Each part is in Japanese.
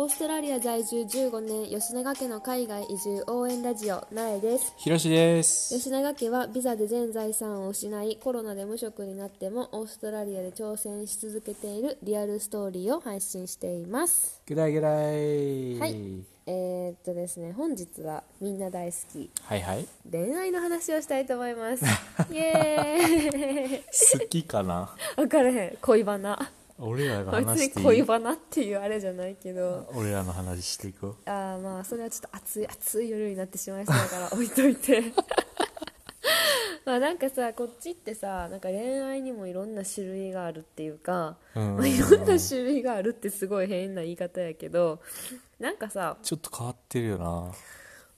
オーストラリア在住15年吉永家の海外移住応援ラジオなえです。ひろしです。吉永家はビザで全財産を失いコロナで無職になってもオーストラリアで挑戦し続けているリアルストーリーを配信しています。ぐらいぐらい。はい。えー、っとですね本日はみんな大好き。はいはい。恋愛の話をしたいと思います。イエーイ。好きかな？分からへん。恋バナ俺らが話していい？恋バナっていうあれじゃないけど俺らの話していこう。あーまあそれはちょっと暑い暑い夜になってしまいそうだから置いといて まあなんかさこっちってさなんか恋愛にもいろんな種類があるっていうか、うんまあ、いろんな種類があるってすごい変な言い方やけどなんかさちょっと変わってるよな。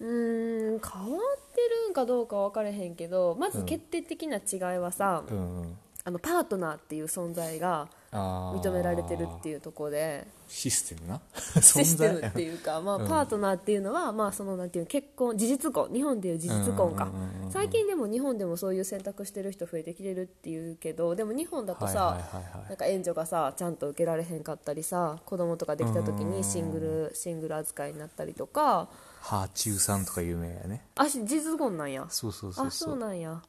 うーん変わってるんかどうか分からへんけどまず決定的な違いはさ、うんうん。あのパートナーっていう存在が認められてるっていうところで。システムな？システムっていうか、まあうん。パートナーっていうのは、まあ、そのなんていうの結婚事実婚日本でいう事実婚か。最近でも日本でもそういう選択してる人増えてきてるっていうけどでも日本だとさ、なんか援助がさちゃんと受けられへんかったりさ子供とかできた時にシングルシングル扱いになったりとか。ハーチューさんとか有名やね。あ実婚なんや。そうそうそう。あそうなんや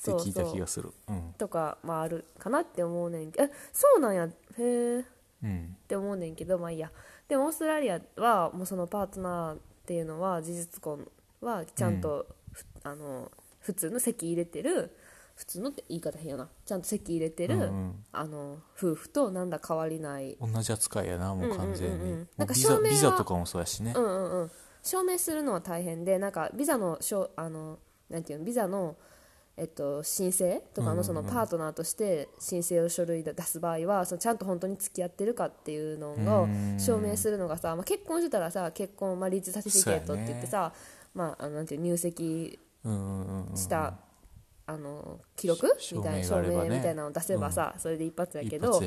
って聞いた気がする。うん。とか、まあ、あるかなって思うねんけど。えそうなんや。へえうん。って思うねんけどまあいいや。でもオーストラリアはもうそのパートナーっていうのは事実婚はちゃんと、ふあの普通の籍入れてる。普通のって言い方変やな。ちゃんと籍入れてる、うんうん。あの夫婦となんだ変わりない。同じ扱いやな、もう完全に。うんうんうん。なんかうビザ証明はビザとかもそうやしね。う。んうんうん。証明するのは大変でなんかビザのしょあのなんていうのビザのえっと、申請とかのそのパートナーとして申請を書類で出す場合はそのちゃんと本当に付き合ってるかっていうのをうん証明するのがさ、まあ、結婚してたらさ結婚マリッジサティフィケートって言ってさ、まあ、あのなんていう入籍。した、あの記録しみたいな証証明みたいなのを出せばさ、それで一発やけど。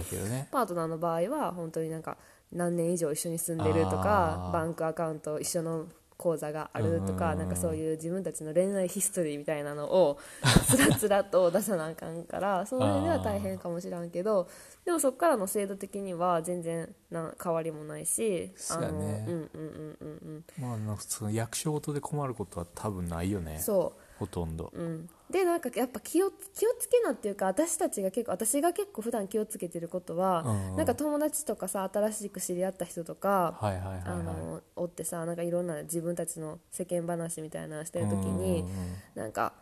パートナーの場合は本当になんか何年以上一緒に住んでるとかあー。バンクアカウント一緒の口座があるとかうんなんかそういう自分たちの恋愛ヒストリーみたいなのを つらつらと出さなあかんからその辺では大変かもしらんけどでもそこからの制度的には全然な変わりもないしそうやね。うんうんうんうんうん。まあ、なんかその役所ごとで困ることは多分ないよね。そう。ほとんど。うん、でなんかやっぱ気を気をつけなっていうか私たちが結構私が結構普段気をつけてることは、うんなんか友達とかさ新しく知り合った人とか、はいはい。あのおってさなんかいろんな自分たちの世間話みたいなのしてる時に、うんなんか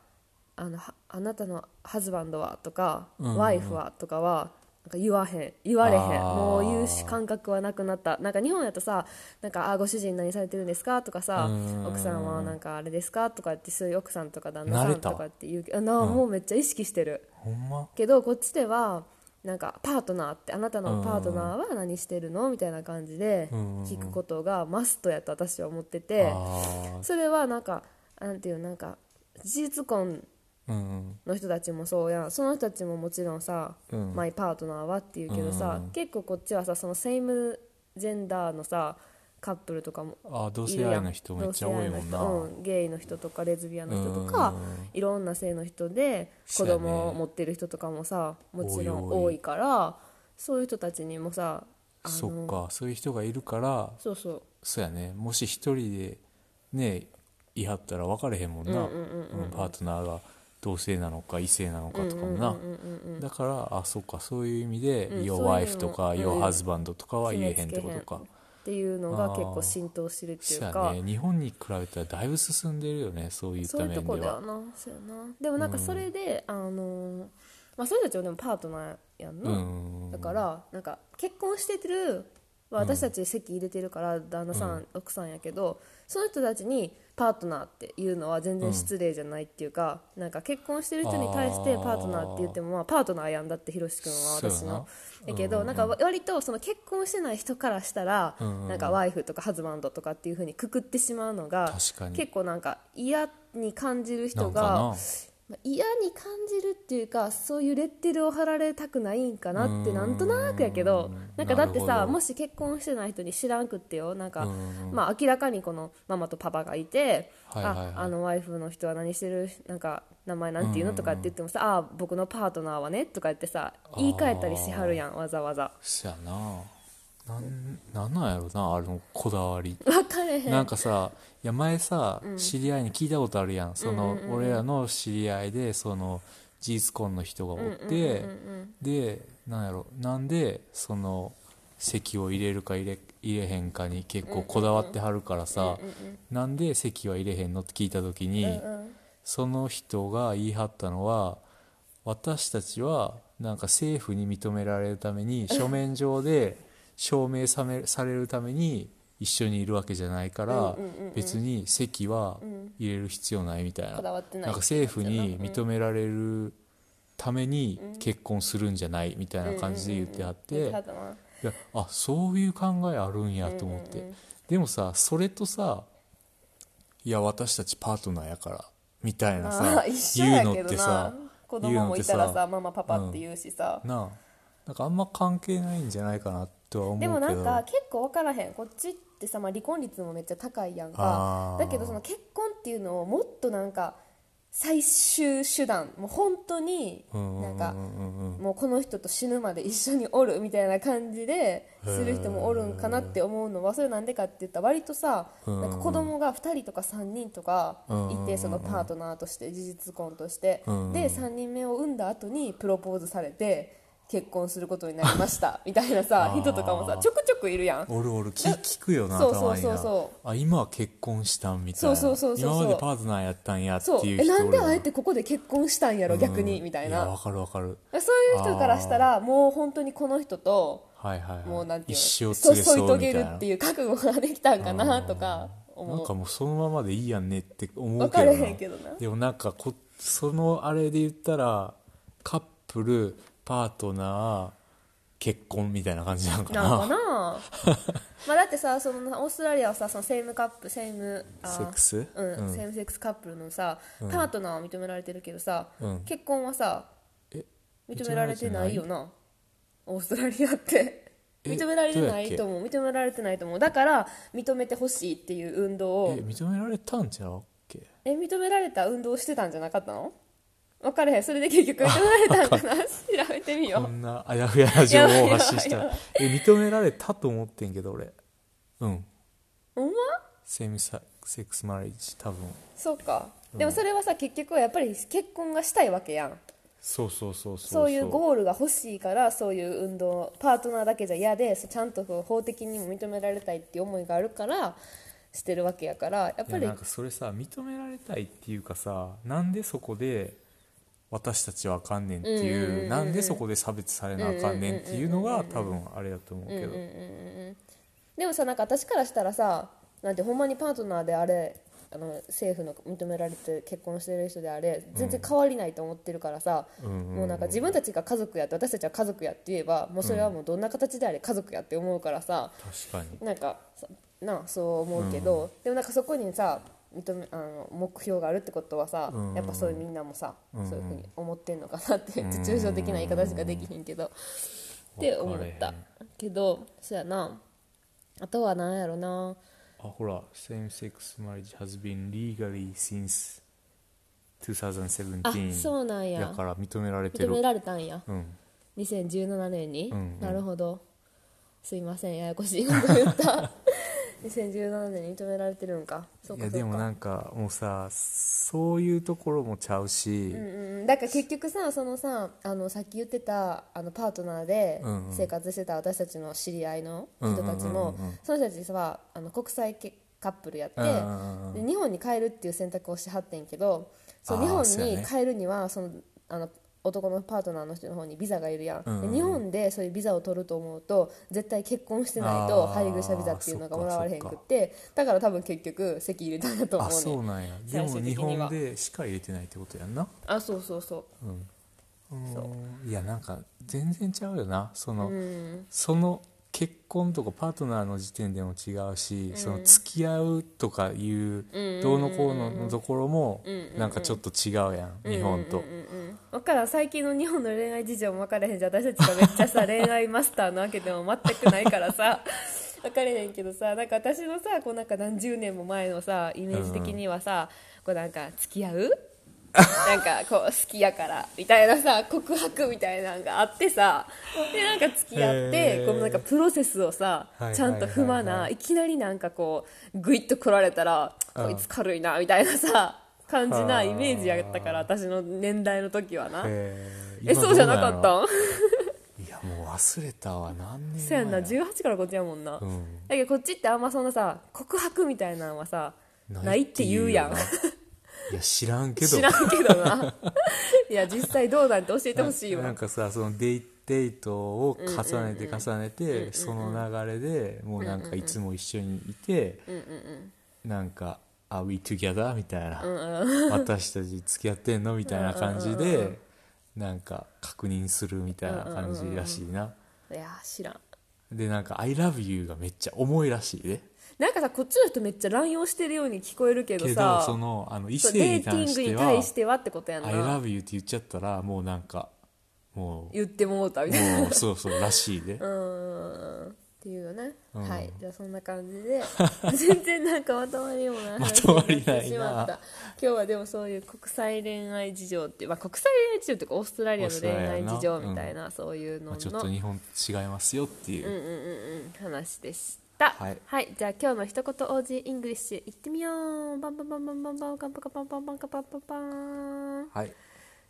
あのはあなたのハズバンドはとか、うんうん。ワイフはとかはなんか言わへん言われへん。もう言うし感覚はなくなった。なんか日本やとさなんかあご主人何されてるんですか？とかさうん。奥さんはなんかあれですか？とかってそういう奥さんとか旦那さんとかって言うけどあなあもうめっちゃ意識してる、ま？けどこっちではなんかパートナーってあなたのパートナーは何してるの？みたいな感じでうん。聞くことがマストやと私は思ってて。あそれはなんかなんていうなんか事実婚の人たちもそうやん。その人たちももちろんさ、うん。マイパートナーはっていうけどさ、うん結構こっちはさそのセイムジェンダーのさカップルとかもあー同性愛の人めっちゃ多いもんな、うん、ゲイの人とかレズビアンの人とか、うんいろんな性の人で子供を持ってる人とかもさもちろん多いからそういう人たちにもさそっか。そういう人がいるからそうそう。そうやね。もし一人でねいはったら分かれへんもんな、うんうんうんうん。うんパートナーが同性なのか異性なのかとかもな、うんうんうんうんだからあそっかそういう意味でうん Your wife とかうん。Your husband とかは言えへんってことか。っていうのが結構浸透してるっていうか。ね。日本に比べたらだいぶ進んでるよねそういったそういうと面では。こだよなそうやな。でもなんかそれで、あのまあそういう人たちはでもパートナーやんな、うん。だからなんか結婚してるまあ私たち籍入れてるから旦那さん、奥さんやけどその人たちにパートナーっていうのは全然失礼じゃないっていうか、なんか結婚してる人に対してパートナーって言っても、まあ、パートナーやんだってひろし君は私のやけど、なんか割とその結婚してない人からしたら、なんかワイフとかハズバンドとかっていう風にくくってしまうのが結構なんか嫌に感じる人が嫌に感じるっていうかそういうレッテルを貼られたくないんかなってうん。なんとなくやけどなんかだってさもし結婚してない人に知らんくってよなんかうん。まあ明らかにこのママとパパがいてはいはいはい。ああのワイフの人は何してるなんか名前なんていうのとかって言ってもさあ僕のパートナーはねとか言ってさ言い換えたりしはるやんわざわざ。ななんなんなんやろなあのこだわり。分かれへん。なんかさいや前さ、知り合いに聞いたことあるやん。その、俺らの知り合いでその事実婚の人がおって、でなんやろなんでその席を入れるか入れ入れへんかに結構こだわってはるからさ、なんで席は入れへんのって聞いた時に、うん。その人が言い張ったのは私たちはなんか政府に認められるために書面上で 証明さめされるために一緒にいるわけじゃないから別に席は入れる必要ないみたいな。なんか政府に認められるために結婚するんじゃないみたいな感じで言ってはっていやあそういう考えあるんやと思って。でもさそれとさいや私たちパートナーやからみたいなあさ言うのってさな子供もいたらさママパパって言うしさ、なあ。なんかあんま関係ないんじゃないかなとは思うけど。でもなんか結構分からへん。こっちってさ、まあ、離婚率もめっちゃ高いやんか。だけどその結婚っていうのをもっとなんか最終手段もう本当にうんなんかもうこの人と死ぬまで一緒におるみたいな感じでする人もおるんかなって思うのはそれなんでかって言ったら割とさうんなんか子供が2人とか3人とかいてそのパートナーとして事実婚として。うんで3人目を産んだ後にプロポーズされて結婚することになりました。みたいなさ人とかもさちょくちょくいるやん。おるおる。聞聞くよなそうそうそうそあ今は結婚したんみたいな。そうそうそうそう今までパートナーやったんやっていうえなんであえてここで結婚したんやろ逆に？うんみたいな。やわかるわかる。そういう人からしたらもう本当にこの人とはいはいはい。もうなんていう添い遂げるっていう覚悟ができたんかなとか思う。なんかもうそのままでいいやんねって思う分かれけどんけどな。でもなんかこそのあれで言ったらカップルパートナー結婚みたいな感じなんかな。なんかな？まあだってさそのオーストラリアはさそのセームカップセームあセックス？うんうん。セームセックスカップルのさ、パートナーは認められてるけどさ、うん。結婚はさえ認められてないよな。オーストラリアって。え認められてないと思う。認められてないと思う。だから認めてほしいっていう運動を。え認められたんちゃうっけ？え認められた運動をしてたんじゃなかったの？分かれへんそれで結局認められたんかな。調べてみよう。こんなあやふやな情報を発信した。やばいやばえ認められたと思ってんけど俺。うん。ほんま？セミサセックスマリッジ多分。そうか。でもそれはさ結局はやっぱり結婚がしたいわけやん。そうそうそうそうそう。いうゴールが欲しいからそういう運動パートナーだけじゃ嫌でちゃんと法的にも認められたいっていう思いがあるからしてるわけやからやっぱりなんかそれさ認められたいっていうかさなんでそこで私たちはあかんねんっていう,、なんでそこで差別されなあかんねんっていうのが多分あれだと思うけど、でもさなんか私からしたらさなんてほんまにパートナーであれあの政府の認められて結婚してる人であれ全然変わりないと思ってるからさ、もうなんか自分たちが家族やって私たちは家族やって言えばもうそれはもうどんな形であれ家族やって思うからさ、確かに。なんかさなあそう思うけど、でもなんかそこにさ認めあの目標があるってことはさ、うん。やっぱそういうみんなもさ、そういうふうに思ってんのかなって、抽象的な言い方しかできひんけど、って思った。けどそやな。あとは何やろな。あほら same sex marriage has been legally since 2017あそうなんや。だから認められてる。認められたんや。うん。2017年に、うんうん。なるほど。すいませんややこしいこと言った。2017年に認められてるんかそういやでもなんかもうさそういうところもちゃうし、うんうん、だから結局さそのさあのさっき言ってたあのパートナーでうんうん。生活してた私たちの知り合いの人たちうんうんもうん。うんその人たちはあの国際結カップルやってうんうんうんで日本に帰るっていう選択をしはってんけどそうあー日本そうやね。に帰るにはそのあの男のパートナーの人の方にビザがいるやん、うん日本でそういうビザを取ると思うと絶対結婚してないと配偶者ビザっていうのがもらわれへんくってだから多分結局籍入れたんだと思あうねそうなんや。で最も日本でしか入れてないってことやんな。あそうそうそう。うん。そう。うん。いやなんか全然ちゃうよな。その、うん。その結婚とかパートナーの時点でも違うし、その付き合うとかいうどうのこうののところもなんかちょっと違うやん、日本と、分からん。最近の日本の恋愛事情も分からへんじゃん私たちがめっちゃさ恋愛マスターなわけでも全くないからさ。分かれへんけどさなんか私のさこうなんか何十年も前のさイメージ的にはさ、こうなんか付き合う なんかこう好きやからみたいなさ告白みたいなのがあってさでなんか付き合ってこのなんかプロセスをさちゃんと踏まないきなりなんかこうグイッと来られたらうん。こいつ軽いなみたいなさ感じなイメージやったから私の年代の時はな。ええそうじゃなかった？ん んいやもう忘れたわ何年そうやんな前や18からこっちやもんな、うん。だけどこっちってあんまそんなさ告白みたいなのはさないって言うやん。ないや知らんけど。知らんけどな。いや実際どうなんて教えてほしいわ。なんかさそのデイデートを重ねて重ねてその流れでもうなんかいつも一緒にいてなんか「Are we together?」みたいな「私たち付き合ってんの?」みたいな感じでなんか確認するみたいな感じらしいな。いや知らん。でなんか「I love you」がめっちゃ重いらしいでなんかさこっちの人めっちゃ乱用してるように聞こえるけどけさどそのあの異性にデーティング対してはに対してはってことや「ん I な love you」って言っちゃったらもうなんかも言ってもうたみたいな。うもうそうそうらしいで うーん。っていうよね、うん。はい。じゃあそんな感じで 全然なんかまとまりもない話まとまりしまった。今日はでもそういう国際恋愛事情っていう、まあ、国際恋愛事情っていうかオーストラリアの恋愛事情みたいなそういうのの、まあ、ちょっと日本と違いますよっていう、うんうんうんうん。話でした。はい。じゃあ今日の一言 OG イングリッシュいってみよう。バンバンバンバンバンバンカンパカパンパンパンカパンパンパンはい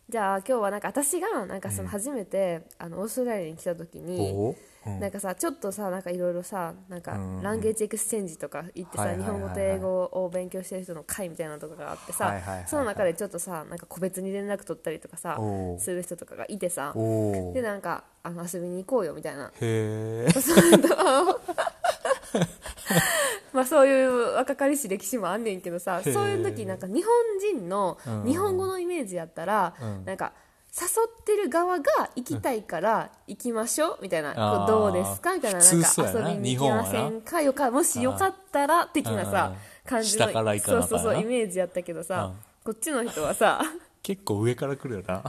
じゃあ今日はなんか私がなんかその初めて、あのオーストラリアに来た時に、なんかさちょっとさなんかいろいろさなんか language exchange とか行ってさはいはいはいはい日本語と英語を勉強してる人の会みたいなのとかがあってさ、はいはいはいはいその中でちょっとさなんか個別に連絡取ったりとかさする人とかがいてさでなんかあの遊びに行こうよみたいなへえまあそういう若かりし歴史もあんねんけどさそういう時なんか日本人のうん。日本語のイメージやったら、うん。なんか誘ってる側が行きたいから行きましょうみたいな、どうですかみたいななんか遊びに行きませんか？よかもしよかったら的なさうん。感じのそうそうそうイメージやったけどさ、うん。こっちの人はさ結構上から来るよな、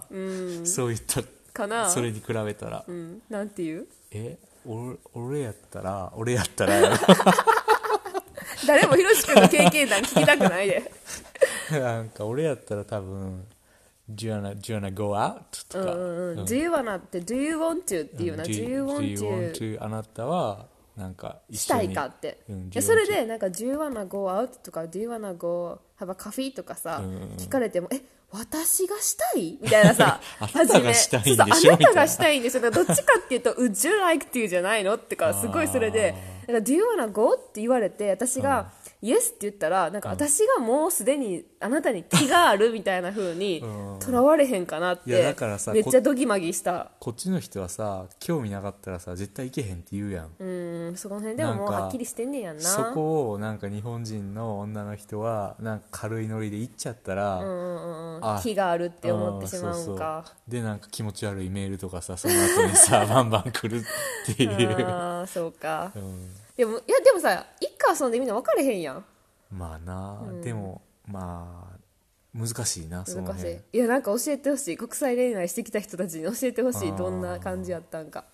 そういったかな？それに比べたら、うん、なんていう？え俺俺やったら俺やったらや 誰もひろし君の経験談聞きたくないで。ろなんか俺やったら多分「Do you wanna, do you wanna go out?」とか。うんうんうん。Do you wanna って Do you want to っていうな。Do you- want you to want to あなたはなんか一したいかって、うん。でそれでなんか Do you wanna go out とか Do you wanna go have a coffee とかさ、うん。うん聞かれてもえ私がしたい？みたいなさ あなたがしたいんでしょ？初めそうそうあなたがしたいんでしょどっちかっていうと Would you like っていうじゃないの？ってかすごいそれでだから「Do you」って言われて私が「Yes って言ったらなんか私がもうすでにあなたに気があるみたいな風にうん。とらわれへんかなっいやてだからさめっちゃドギマギした。こっちの人はさ興味なかったらさ絶対行けへんって言うやん。うんそこの辺でももうはっきりしてんねやんな。そこをなんか日本人の女の人はなんか軽いノリで行っちゃったら、うんうんうんあ気があるって思ってしまうんそうかそう。でなんか気持ち悪いメールとかさその後にさ バンバン来るっていう、ああそうか。うん、でもいやでもさ一家遊んでみんな分かれへんやん。まあな、でもまあ難しいなその難し辺。いいやなんか教えてほしい。国際恋愛してきた人たちに教えてほしい。あー。どんな感じやったんか。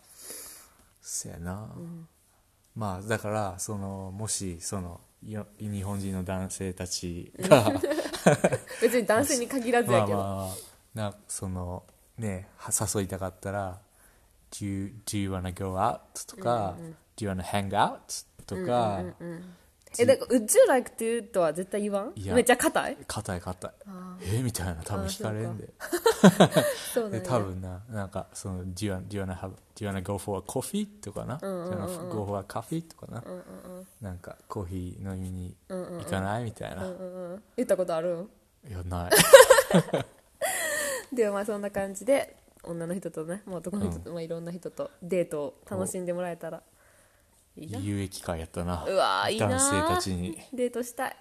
そやな、まあだからそのもしそのよ日本人の男性たちが 別に男性に限らずまやけど、あまあなそのねは誘いたかったら「do you, do you wanna go out? とか、うんうん、do you wanna hang out? とか、うんうんうんえだから Would you like to? とは絶対言わん？いやめっちゃ硬い？硬い硬い。え？みたいな。多分聞かれんで。そう, そうなんだ多分な,なんかその do you, do, you wanna have, do you wanna go for a coffee? とかな、うんうんうん、do you wanna go for a coffee? とかな、うんうんうん、なんかコーヒー飲みに行かない、うんうんうん、みたいな、うんうんうん、言ったことある？んいやない。でもまあそんな感じで女の人とねもう男の人と、まあ、いろんな人とデートを楽しんでもらえたらいいな。有益会やったな。うわーいいな男性たちに。デートしたい。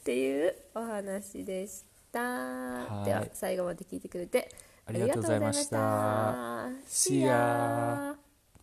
っていうお話でした。はい。では最後まで聞いてくれてありがとうございました。ありがとうございました。See ya